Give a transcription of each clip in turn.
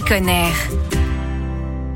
connaître.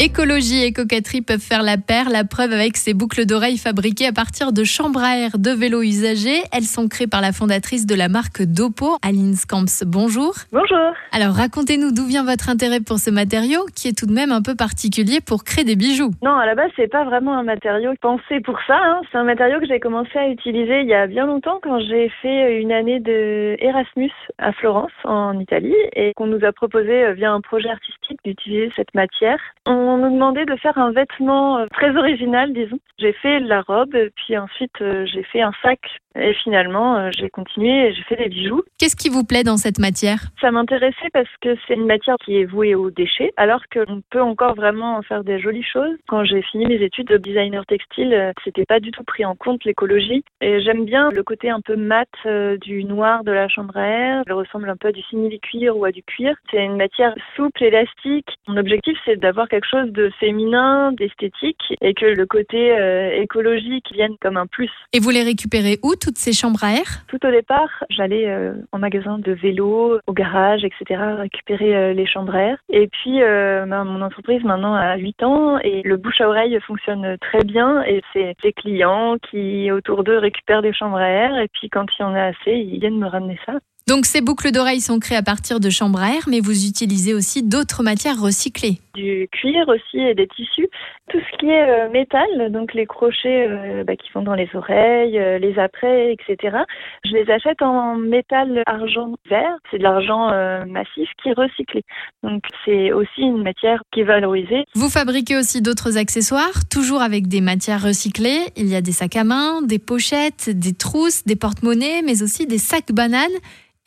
Écologie et coquetterie peuvent faire la paire, la preuve avec ces boucles d'oreilles fabriquées à partir de chambres à air de vélos usagés. Elles sont créées par la fondatrice de la marque Dopo, Aline Scamps. Bonjour. Bonjour. Alors racontez-nous d'où vient votre intérêt pour ce matériau qui est tout de même un peu particulier pour créer des bijoux. Non, à la base, c'est pas vraiment un matériau pensé pour ça. hein. C'est un matériau que j'ai commencé à utiliser il y a bien longtemps quand j'ai fait une année de Erasmus à Florence, en Italie, et qu'on nous a proposé euh, via un projet artistique d'utiliser cette matière. On nous demandait de faire un vêtement euh, très original, disons. J'ai fait la robe, puis ensuite euh, j'ai fait un sac, et finalement euh, j'ai continué et j'ai fait des bijoux. Qu'est-ce qui vous plaît dans cette matière? Ça m'intéressait parce que c'est une matière qui est vouée aux déchets, alors qu'on peut encore vraiment en faire des jolies choses. Quand j'ai fini mes études de designer textile, euh, c'était pas du tout pris en compte l'écologie. Et j'aime bien le côté un peu mat euh, du noir de la chambre à air. Elle ressemble un peu à du simili-cuir ou à du cuir. C'est une matière souple, élastique. Mon objectif, c'est d'avoir quelque chose de féminin, d'esthétique, et que le côté euh, écologique vienne comme un plus. Et vous les récupérez où toutes ces chambres à air Tout au départ, j'allais euh, en magasin de vélo, au garage, etc., récupérer euh, les chambres à air. Et puis, euh, mon entreprise maintenant a 8 ans et le bouche à oreille fonctionne très bien. Et c'est des clients qui, autour d'eux, récupèrent des chambres à air. Et puis, quand il y en a assez, ils viennent me ramener ça. Donc ces boucles d'oreilles sont créées à partir de chambres à air, mais vous utilisez aussi d'autres matières recyclées. Du cuir aussi et des tissus. Tout ce qui est euh, métal, donc les crochets euh, bah, qui vont dans les oreilles, euh, les apprêts, etc. Je les achète en métal argent vert. C'est de l'argent massif qui est recyclé. Donc c'est aussi une matière qui est valorisée. Vous fabriquez aussi d'autres accessoires, toujours avec des matières recyclées. Il y a des sacs à main, des pochettes, des trousses, des porte-monnaies, mais aussi des sacs bananes.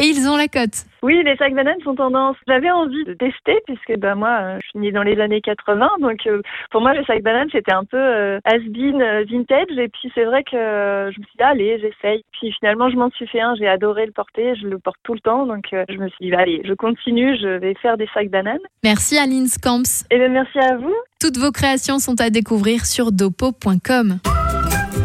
Et ils ont la cote. Oui, les sacs bananes sont tendance. J'avais envie de tester puisque bah, moi, euh, je suis née dans les années 80. Donc euh, pour moi, le sac banane, c'était un peu euh, has-been euh, vintage. Et puis c'est vrai que euh, je me suis dit, allez, j'essaye. Puis finalement, je m'en suis fait un. J'ai adoré le porter. Je le porte tout le temps. Donc je me suis dit, bah, allez, je continue. Je vais faire des sacs bananes. Merci Aline Scamps. Et bien merci à vous. Toutes vos créations sont à découvrir sur dopo.com.